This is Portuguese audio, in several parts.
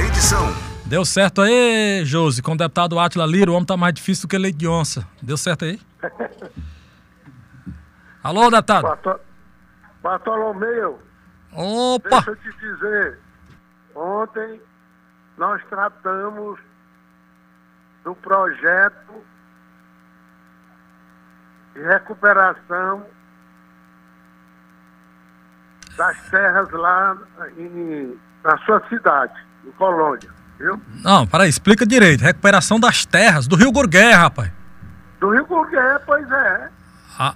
Edição. Deu certo aí, Josi, com o deputado Atila Lira, o homem tá mais difícil do que leite de onça. Deu certo aí? Alô, deputado? Bartol... Bartolomeu, Opa! deixa eu te dizer. Ontem nós tratamos do projeto de recuperação das terras lá em, na sua cidade, em Colônia, viu? Não, peraí, explica direito. Recuperação das terras do Rio Gurgué, rapaz. Do Rio Gurgué, pois é. Ah,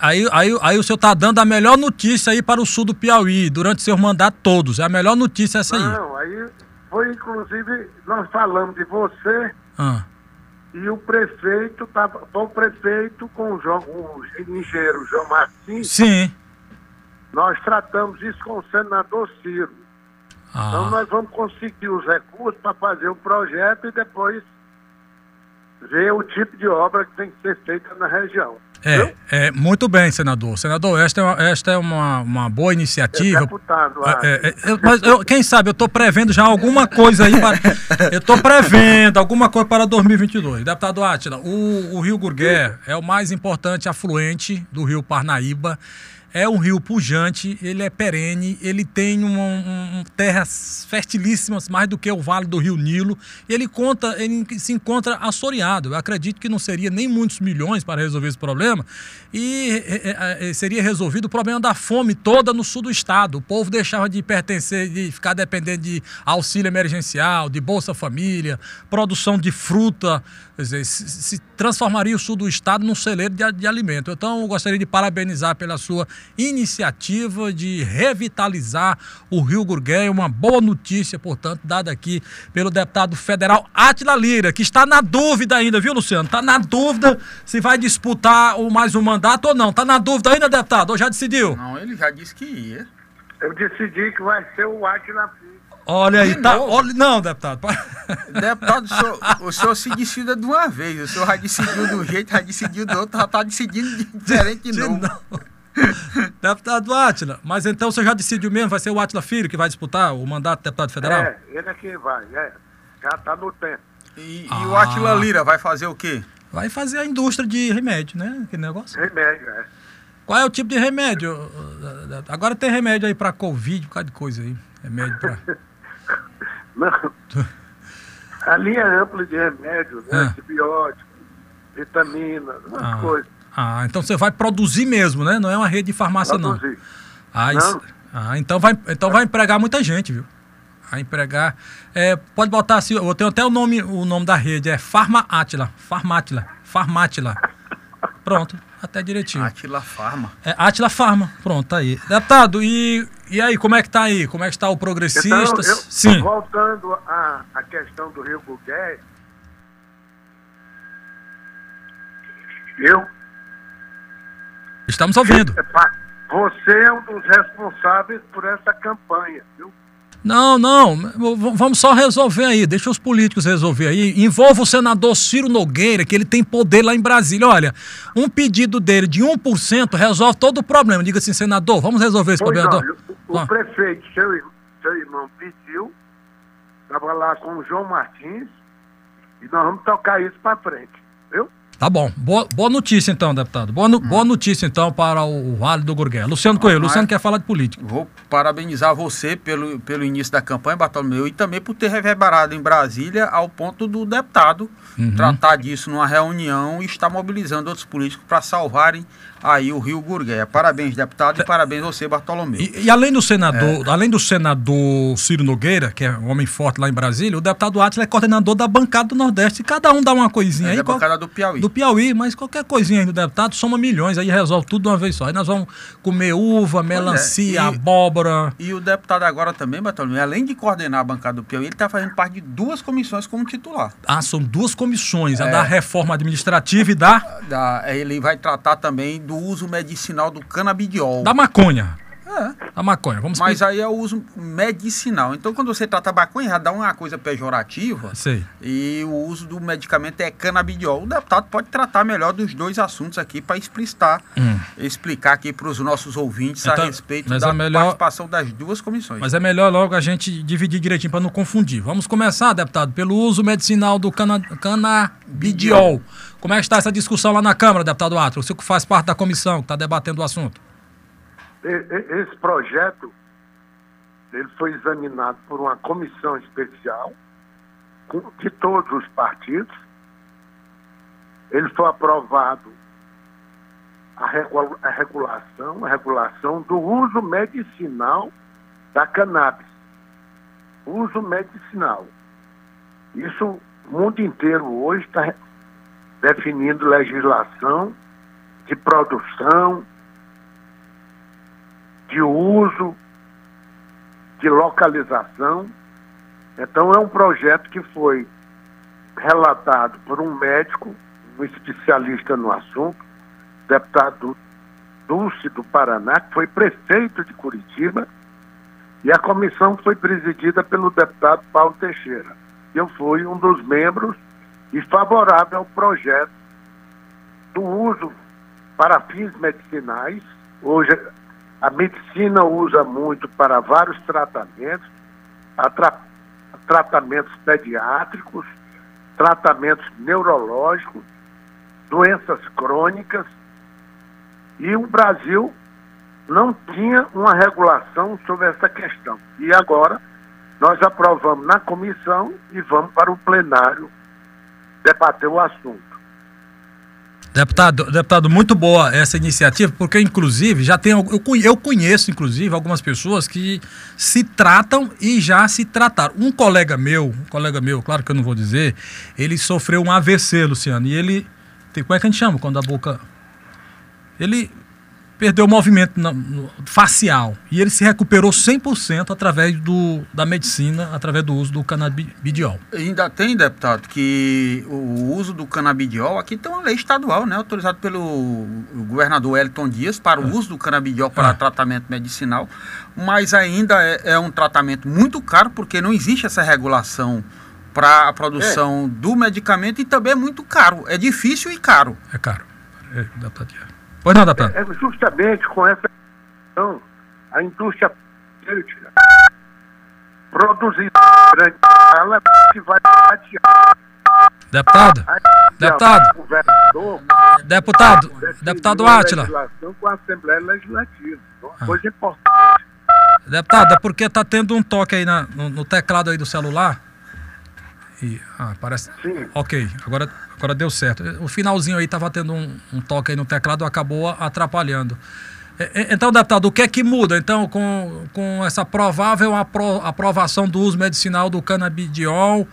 Aí, aí, aí o senhor tá dando a melhor notícia aí para o sul do Piauí, durante seus mandatos todos. É a melhor notícia essa aí. Não, aí foi inclusive, nós falamos de você Ah, e o prefeito, tava, foi o prefeito com o, João, o engenheiro João Martins, sim. nós tratamos isso com o senador Ciro. Então Ah, nós vamos conseguir os recursos para fazer o projeto e depois ver o tipo de obra que tem que ser feita na região. é, é, muito bem, senador. Senador, esta é uma, esta é uma, uma boa iniciativa. Deputado, É, ah, é, é, eu- mas eu- quem sabe eu tô prevendo já alguma coisa aí para, eu tô prevendo alguma coisa para 2022. Deputado Átila, o, o Rio Gurgué é o mais importante afluente do Rio Parnaíba. É um rio pujante, ele é perene, ele tem um, terras fertilíssimas, mais do que o Vale do Rio Nilo. Ele conta, ele se encontra assoreado. Eu acredito que não seria nem muitos milhões para resolver esse problema. E é, é, é, seria resolvido o problema da fome toda no sul do estado. O povo deixava de pertencer, de ficar dependendo de auxílio emergencial, de Bolsa Família, produção de fruta. Quer dizer, se, se transformaria o sul do estado num celeiro de, de alimento. Então, eu gostaria de parabenizar pela sua iniciativa de revitalizar o Rio Gurgué. É Uma boa notícia, portanto, dada aqui pelo deputado federal Atila Lira, que está na dúvida ainda, viu, Luciano? Está na dúvida se vai disputar o mais um mandato ou não. Está na dúvida ainda, deputado? Ou já decidiu? Não, ele já disse que ia. eu decidi que vai ser o Atila. Olha aí, tá. Olha, não, deputado. Deputado, o senhor, o senhor se decida de uma vez. O senhor já decidiu de um jeito, já decidiu do outro, já está decidindo de- diferente de De novo. novo. Deputado Átila, mas então você já decidiu mesmo, vai ser o Átila Filho que vai disputar o mandato de deputado federal? É, ele é quem vai, é. Já está no tempo. E, e Ah. o Atila Lira vai fazer o quê? Vai fazer a indústria de remédio, né? Aquele negócio. Remédio, é. Qual é o tipo de remédio? Agora tem remédio aí pra Covid, por causa de coisa aí. Remédio pra. Não. A linha ampla de remédios, né? Ah. Antibióticos, vitaminas, umas Ah. coisas. Ah, então você vai produzir mesmo, né? Não é uma rede de farmácia, não. Produzir. Ah, Não. isso- ah, então vai, então vai empregar muita gente, viu? Vai empregar. É, pode botar assim, eu tenho até o nome, o nome da rede, é Farma Atila. Farmátila. Farmátila. Pronto, até direitinho. Atila Farma. É Atila Farma. Pronto, tá aí. Deputado, e, e aí, como é que tá aí? Como é que está o Então, Progressistas? eu, Sim. voltando à, à questão do Rio Gurgué, eu, Estamos ouvindo. Você é um dos responsáveis por essa campanha, viu? Não, não, vamos só resolver aí, deixa os políticos resolver aí. Envolva o senador Ciro Nogueira, que ele tem poder lá em Brasília. Olha, um pedido dele de 1% resolve todo o problema. Diga assim, senador, vamos resolver esse Pois problema. olha, o, o Ah. prefeito, seu, seu irmão, pediu, estava lá com o João Martins, e nós vamos tocar isso para frente? Tá bom, boa, boa notícia então, deputado. Boa, no- boa notícia então para o Vale do Gurgué. Luciano Coelho, mas- Luciano quer falar de política. Vou parabenizar você pelo, pelo início da campanha, Bartolomeu, e também por ter reverberado em Brasília ao ponto do deputado Uhum. tratar disso numa reunião e estar mobilizando outros políticos para salvarem aí o Rio Gurgué. Parabéns, deputado, e parabéns você, Bartolomeu. E, e além do senador, além do senador Ciro Nogueira, que é um homem forte lá em Brasília, o deputado Atila é coordenador da bancada do Nordeste. Cada um dá uma coisinha É aí. da qual- bancada do Piauí. do Piauí, mas qualquer coisinha aí do deputado soma milhões, aí resolve tudo de uma vez só. Aí nós vamos comer uva, melancia, é, e- abóbora. E o deputado agora também, Bartolomeu, além de coordenar a bancada do Piauí, ele está fazendo parte de duas comissões como titular. Ah, são duas comissões, a É. da reforma administrativa e da, Da- ele vai tratar também do uso medicinal do canabidiol. da maconha. É. A maconha, vamos Mas aí é o uso medicinal. Então, quando você trata a maconha, já dá uma coisa pejorativa. Sei. E o uso do medicamento é canabidiol. O deputado pode tratar melhor dos dois assuntos aqui para explicitar, hum. explicar aqui para os nossos ouvintes então, a respeito da é melhor, participação das duas comissões. Mas é melhor logo a gente dividir direitinho para não confundir. Vamos começar, deputado, pelo uso medicinal do cana, canabidiol. Como é que está essa discussão lá na Câmara, deputado Atro? Você que faz parte da comissão que está debatendo o assunto. Esse projeto ele foi examinado por uma comissão especial de todos os partidos. Ele foi aprovado a, regulação, a regulação do uso medicinal da cannabis. Uso medicinal. Isso o mundo inteiro hoje está definindo legislação de produção, de uso, de localização. Então, é um projeto que foi relatado por um médico, um especialista no assunto, deputado Dulce do Paraná, que foi prefeito de Curitiba, e a comissão foi presidida pelo deputado Paulo Teixeira. Eu fui um dos membros e favorável ao projeto do uso para fins medicinais. Hoje a medicina usa muito para vários tratamentos, tra tratamentos pediátricos, tratamentos neurológicos, doenças crônicas. E o Brasil não tinha uma regulação sobre essa questão. E agora nós aprovamos na comissão e vamos para o plenário debater o assunto. Deputado, deputado, muito boa essa iniciativa, porque inclusive já tem eu conheço inclusive algumas pessoas que se tratam e já se trataram. Um colega meu, um colega meu, claro que eu não vou dizer, ele sofreu um AVC, Luciano, e ele como é que a gente chama quando a boca ele perdeu o movimento no, no, facial e ele se recuperou 100% através do, da medicina, através do uso do canabidiol. Ainda tem, deputado, que o uso do canabidiol, aqui tem uma lei estadual, né, autorizada pelo governador Wellington Dias para o é. uso do canabidiol para é. tratamento medicinal, mas ainda é, é, um tratamento muito caro porque não existe essa regulação para a produção é. do medicamento e também é muito caro, é difícil e caro. É caro, é, deputado. Pois não, Datan. É, é justamente com essa questão, a indústria farmacêutica produzir grande ela que vai Deputado, deputado, deputado, deputado Átila. Com a Assembleia Legislativa, uma ah. coisa importante. Deputado, é porque está tendo um toque aí na, no, no, teclado aí do celular. E, ah, parece. Sim. Ok, agora Agora deu certo. O finalzinho aí estava tendo um, um, toque aí no teclado, acabou atrapalhando. Então, deputado, o que é que muda, então, com, com essa provável apro aprovação do uso medicinal do canabidiol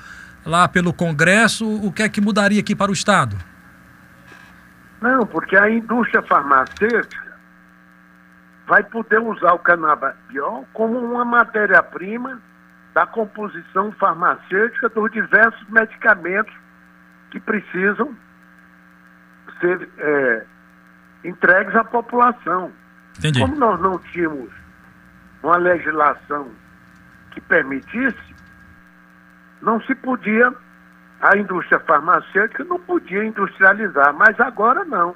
lá pelo Congresso, o que é que mudaria aqui para o Estado? Não, porque a indústria farmacêutica vai poder usar o canabidiol como uma matéria-prima da composição farmacêutica dos diversos medicamentos que precisam ser é, entregues à população. Entendi. Como nós não tínhamos uma legislação que permitisse, não se podia, a indústria farmacêutica não podia industrializar, mas agora não.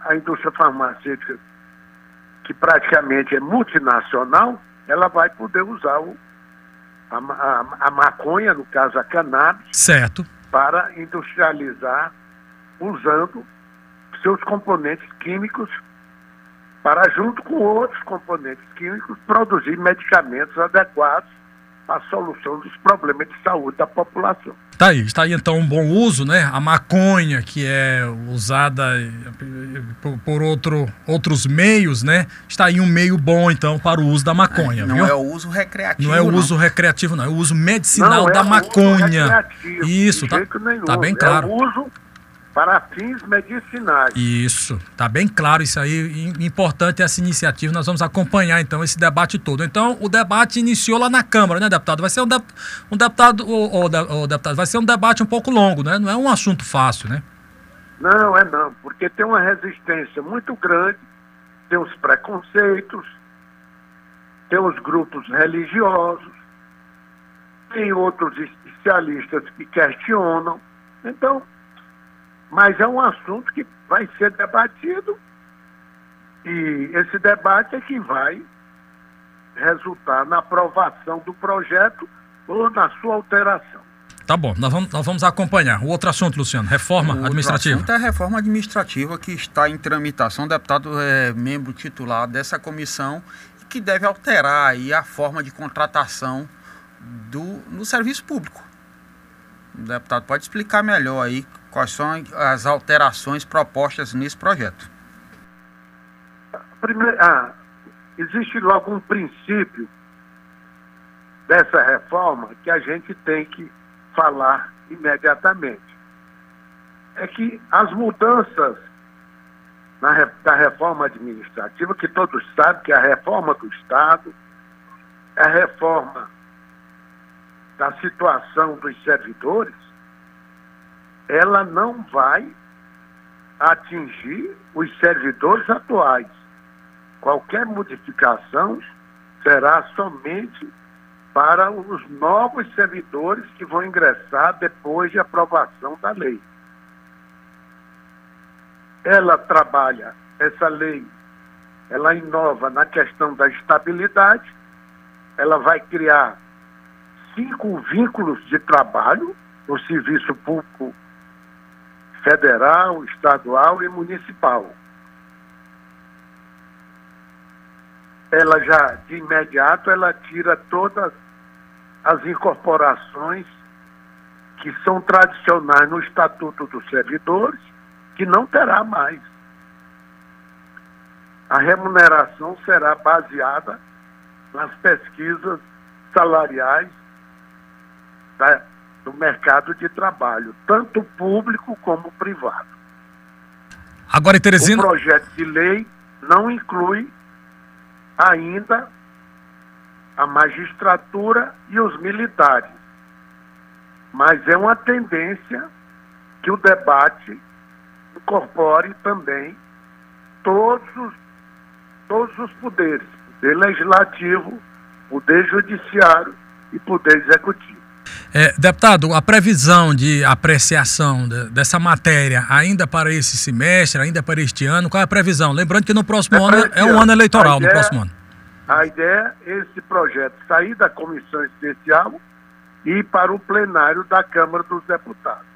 A indústria farmacêutica, que praticamente é multinacional, ela vai poder usar o, a, a, a maconha, no caso a cannabis. Certo para industrializar usando seus componentes químicos para, junto com outros componentes químicos, produzir medicamentos adequados à solução dos problemas de saúde da população. Tá aí, está aí então um bom uso, né? A maconha, que é usada por, por outro, outros meios, né? Está aí um meio bom então para o uso da maconha. É, não viu? é o uso recreativo. Não é o não. uso recreativo, não, é o uso medicinal não, é da maconha. Isso, tá, tá bem claro. É o uso para fins medicinais. Isso, tá bem claro isso aí, importante essa iniciativa, nós vamos acompanhar então esse debate todo. Então, o debate iniciou lá na Câmara, né, deputado? Vai ser um, de, um deputado, o, o, o, deputado, vai ser um debate um pouco longo, né? Não é um assunto fácil, né? Não, é não, porque tem uma resistência muito grande, tem os preconceitos, tem os grupos religiosos, tem outros especialistas que questionam. Então, mas é um assunto que vai ser debatido e esse debate é que vai resultar na aprovação do projeto ou na sua alteração. Tá bom, nós vamos, nós vamos acompanhar. O outro assunto, Luciano, reforma o administrativa. O assunto é a reforma administrativa que está em tramitação. O deputado é membro titular dessa comissão que deve alterar aí a forma de contratação do, no serviço público. Deputado pode explicar melhor aí quais são as alterações propostas nesse projeto. Primeiro, ah, existe logo um princípio dessa reforma que a gente tem que falar imediatamente. É que as mudanças na, da reforma administrativa, que todos sabem que é a reforma do Estado, é a reforma da situação dos servidores, ela não vai atingir os servidores atuais. Qualquer modificação será somente para os novos servidores que vão ingressar depois de aprovação da lei. Ela trabalha, essa lei, ela inova na questão da estabilidade, ela vai criar cinco vínculos de trabalho no serviço público federal, estadual e municipal. Ela já, de imediato, ela tira todas as incorporações que são tradicionais no Estatuto dos Servidores, que não terá mais. A remuneração será baseada nas pesquisas salariais da, do mercado de trabalho, tanto público como privado. Agora, Teresina... O projeto de lei não inclui ainda a magistratura e os militares, mas é uma tendência que o debate incorpore também todos os, todos os poderes, poder legislativo, poder judiciário e poder executivo. É, deputado, a previsão de apreciação de, dessa matéria ainda para esse semestre, ainda para este ano, qual é a previsão? Lembrando que no próximo é ano é um ano eleitoral, ideia, no próximo ano. A ideia é esse projeto sair da comissão especial e ir para o plenário da Câmara dos Deputados.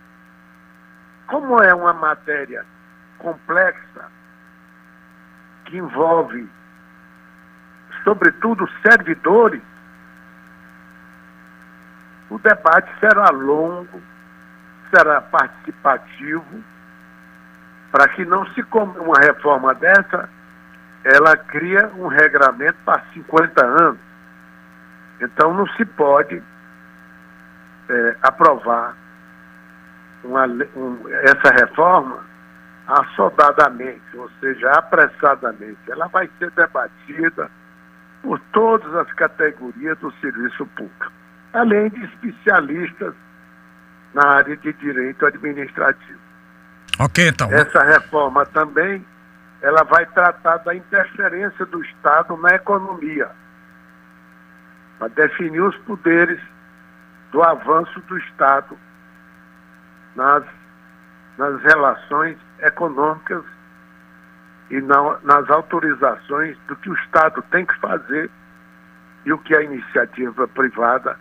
Como é uma matéria complexa, que envolve, sobretudo, servidores, o debate será longo, será participativo, para que não se uma reforma dessa, ela cria um regramento para 50 anos. Então não se pode é, aprovar uma, um, essa reforma assodadamente, ou seja, apressadamente. Ela vai ser debatida por todas as categorias do serviço público além de especialistas na área de direito administrativo. Ok, então. Essa reforma também ela vai tratar da interferência do Estado na economia, para definir os poderes do avanço do Estado nas, nas relações econômicas e na, nas autorizações do que o Estado tem que fazer e o que a iniciativa privada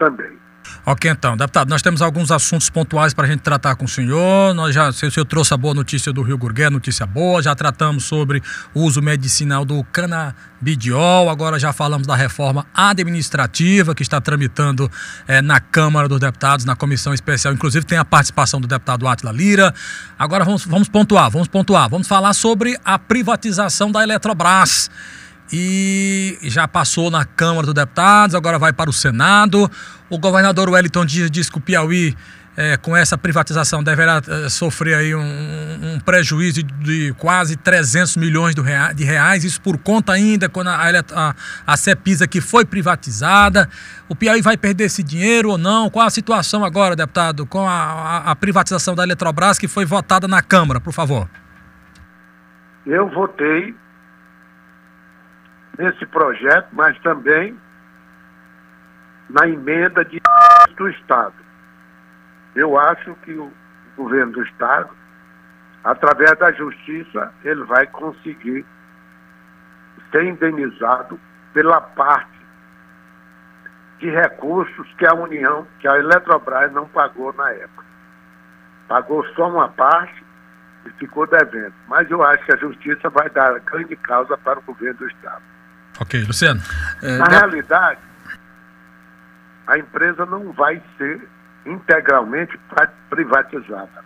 também. Ok, então, deputado, nós temos alguns assuntos pontuais para a gente tratar com o senhor. Nós já, o senhor trouxe a boa notícia do Rio Gurgué, notícia boa. Já tratamos sobre o uso medicinal do canabidiol. Agora já falamos da reforma administrativa que está tramitando é, na Câmara dos Deputados, na comissão especial. Inclusive tem a participação do deputado Atila Lira. Agora vamos, vamos pontuar, vamos pontuar. Vamos falar sobre a privatização da Eletrobras e já passou na Câmara dos Deputados, agora vai para o Senado. O governador Wellington Dias disse que o Piauí, é, com essa privatização, deverá é, sofrer aí um, um, prejuízo de quase 300 milhões de reais, isso por conta ainda quando a, a, a CEPISA que foi privatizada. O Piauí vai perder esse dinheiro ou não? Qual a situação agora, deputado, com a, a privatização da Eletrobras que foi votada na Câmara, por favor? Eu votei nesse projeto, mas também na emenda de do Estado. Eu acho que o governo do Estado, através da justiça, ele vai conseguir ser indenizado pela parte de recursos que a União, que a Eletrobras não pagou na época. Pagou só uma parte e ficou devendo. Mas eu acho que a justiça vai dar grande causa para o governo do Estado. Ok, Luciano. É, Na realidade, a empresa não vai ser integralmente privatizada.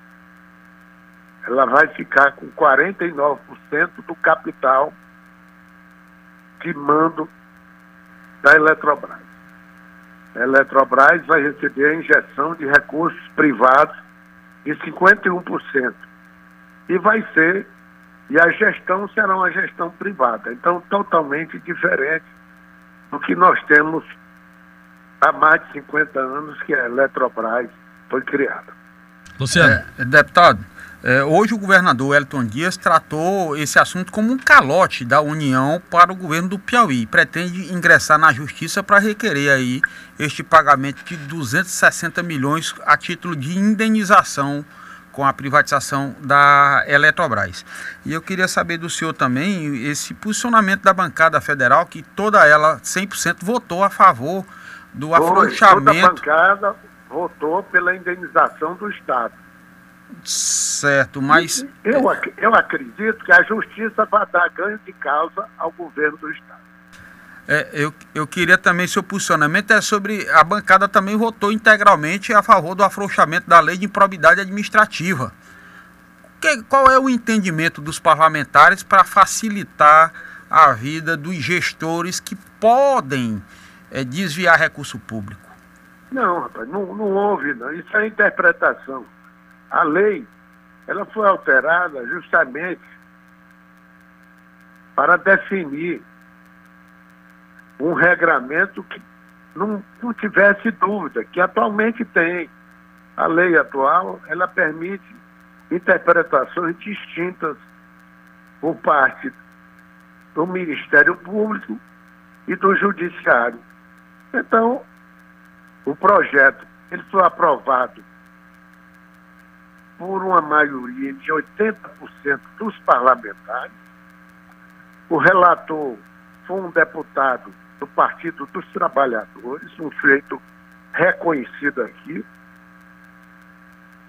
Ela vai ficar com 49% do capital de mando da Eletrobras. A Eletrobras vai receber a injeção de recursos privados de 51%. E vai ser, e a gestão será uma gestão privada. Então, totalmente diferente do que nós temos há mais de 50 anos que a Eletrobras foi criada. Luciano. É, deputado, é, hoje o governador Elton Dias tratou esse assunto como um calote da União para o governo do Piauí. Pretende ingressar na justiça para requerer aí este pagamento de 260 milhões a título de indenização com a privatização da Eletrobras. E eu queria saber do senhor também esse posicionamento da bancada federal, que toda ela 100% votou a favor do Foi, afrouxamento. Toda a bancada votou pela indenização do Estado. Certo, mas. Eu, eu acredito que a justiça vai dar ganho de causa ao governo do Estado. É, eu, eu queria também, seu posicionamento é sobre. A bancada também votou integralmente a favor do afrouxamento da lei de improbidade administrativa. Que, qual é o entendimento dos parlamentares para facilitar a vida dos gestores que podem é, desviar recurso público? Não, rapaz, não, não houve, não. Isso é interpretação. A lei, ela foi alterada justamente para definir um regramento que não, não tivesse dúvida, que atualmente tem. A lei atual, ela permite interpretações distintas por parte do Ministério Público e do Judiciário. Então, o projeto ele foi aprovado por uma maioria de 80% dos parlamentares. O relator foi um deputado do Partido dos Trabalhadores, um feito reconhecido aqui.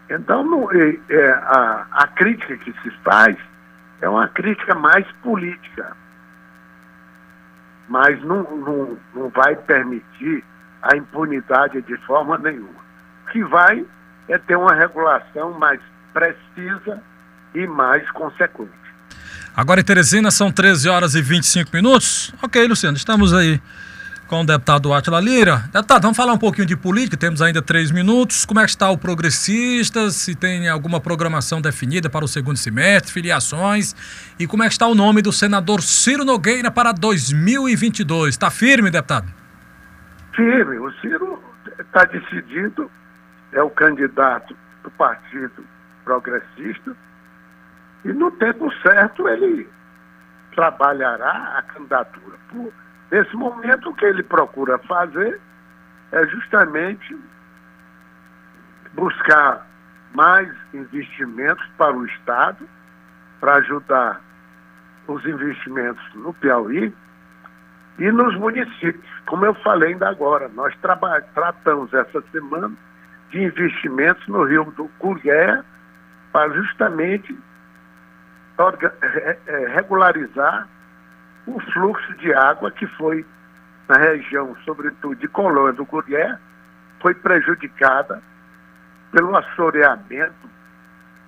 Então, não, é, a, a crítica que se faz é uma crítica mais política mas não, não, não vai permitir a impunidade de forma nenhuma. O que vai é ter uma regulação mais precisa e mais consequente. Agora em Teresina são 13 horas e 25 minutos. Ok, Luciano, estamos aí com o deputado Atila Lira. Deputado, vamos falar um pouquinho de política, temos ainda três minutos. Como é que está o Progressista? Se tem alguma programação definida para o segundo semestre, filiações? E como é que está o nome do senador Ciro Nogueira para 2022? Está firme, deputado? Firme. O Ciro está decidido, é o candidato do Partido Progressista. E no tempo certo ele trabalhará a candidatura. Por Nesse momento, o que ele procura fazer é justamente buscar mais investimentos para o Estado, para ajudar os investimentos no Piauí e nos municípios. Como eu falei ainda agora, nós tratamos essa semana de investimentos no Rio do Curgué para justamente regularizar o fluxo de água que foi na região, sobretudo de Colônia do Gurrié, foi prejudicada pelo assoreamento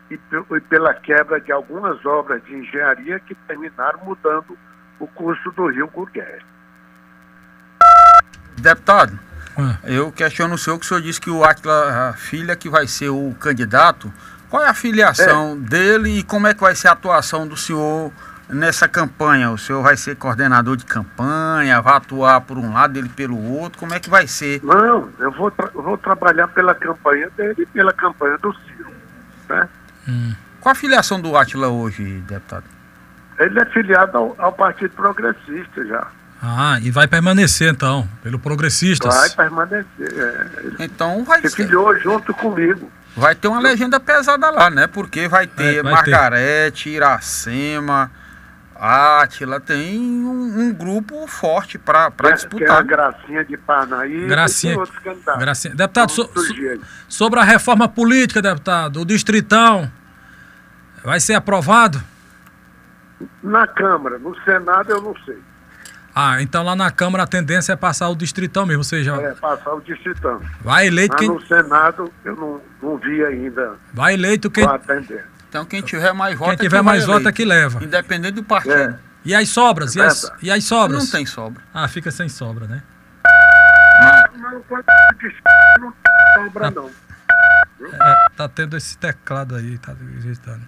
e, pela quebra de algumas obras de engenharia que terminaram mudando o curso do rio Gurgué. Deputado, ah. eu questiono o senhor que o senhor disse que o Atila Filha, que vai ser o candidato, qual é a filiação é. dele e como é que vai ser a atuação do senhor nessa campanha? O senhor vai ser coordenador de campanha, vai atuar por um lado, ele pelo outro? Como é que vai ser? Não, eu vou, tra vou trabalhar pela campanha dele e pela campanha do Ciro. Né? Hum. Qual a filiação do Atila hoje, deputado? Ele é filiado ao, ao Partido Progressista já. Ah, e vai permanecer então, pelo Progressistas. Vai permanecer. É. Ele Então vai se ser. filiou junto comigo. Vai ter uma legenda pesada lá, né? Porque vai ter É, vai ter. Margarete, Iracema, Átila, tem um, um grupo forte para Tem- Tem a disputar. né? Gracinha de Parnaíba Gracinha- e tem outros candidatos. Gracinha. Deputado, so- aí. sobre a reforma política, deputado, o Distritão vai ser aprovado? Na Câmara, no Senado eu não sei. Ah, então lá na Câmara a tendência é passar o Distritão mesmo, ou seja, É, passar o distritão. vai eleito Mas quem, no Senado eu não, não vi ainda vai eleito quem. Então quem tiver mais votos quem tiver mais voto é que leva. Independente do partido. É. E as sobras? E as, Verdade. e as sobras? Não tem sobra. Ah, fica sem sobra, né? Não, não sobra não. É, tá tendo esse teclado aí, tá digitando.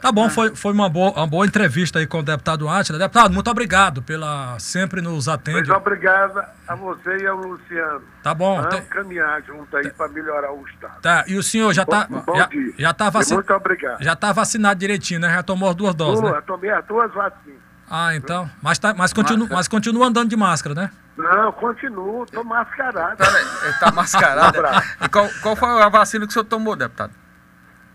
Tá bom, foi, foi uma, boa, uma boa entrevista aí com o deputado Átila. Deputado, muito obrigado pela sempre nos atende. Mas obrigado a você e ao Luciano. Tá bom. Vamos tem- caminhar junto aí para melhorar o Estado. tá, e o senhor já tá, Bom- bom já, dia. já, tá E vaci- Muito obrigado. já tá vacinado direitinho, né? Já tomou as duas doses, Pô, né? eu tomei as duas vacinas. Ah, então. Mas, tá, mas, continua, mas continua andando de máscara, né? Não, continuo, tô mascarado. Pera aí, ele tá mascarado. E qual, qual foi a vacina que o senhor tomou, deputado?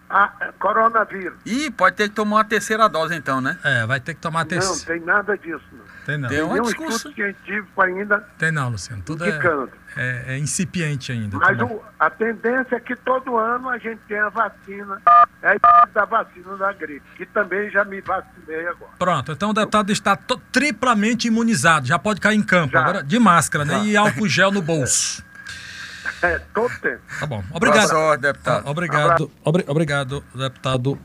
É, coronavírus. Ih, pode ter que tomar uma terceira dose então, né? É, vai ter que tomar Não, terceiro. tem nada disso, não. Tem não. Tem uma Nenhum discussão. estudo científico ainda Tem não, Luciano. Tudo é, indicando. é, é incipiente ainda. Mas bom. o- a tendência é que todo ano a gente tenha a vacina, é da vacina da gripe, que também já me vacinei agora. Pronto, então o deputado está triplamente imunizado, já pode cair em campo, Já. agora de máscara, né? Já. E álcool gel no bolso. É, todo tempo. Tá bom. Boa Obrigado. sorte, deputado. Obrigado, obri- obrigado, deputado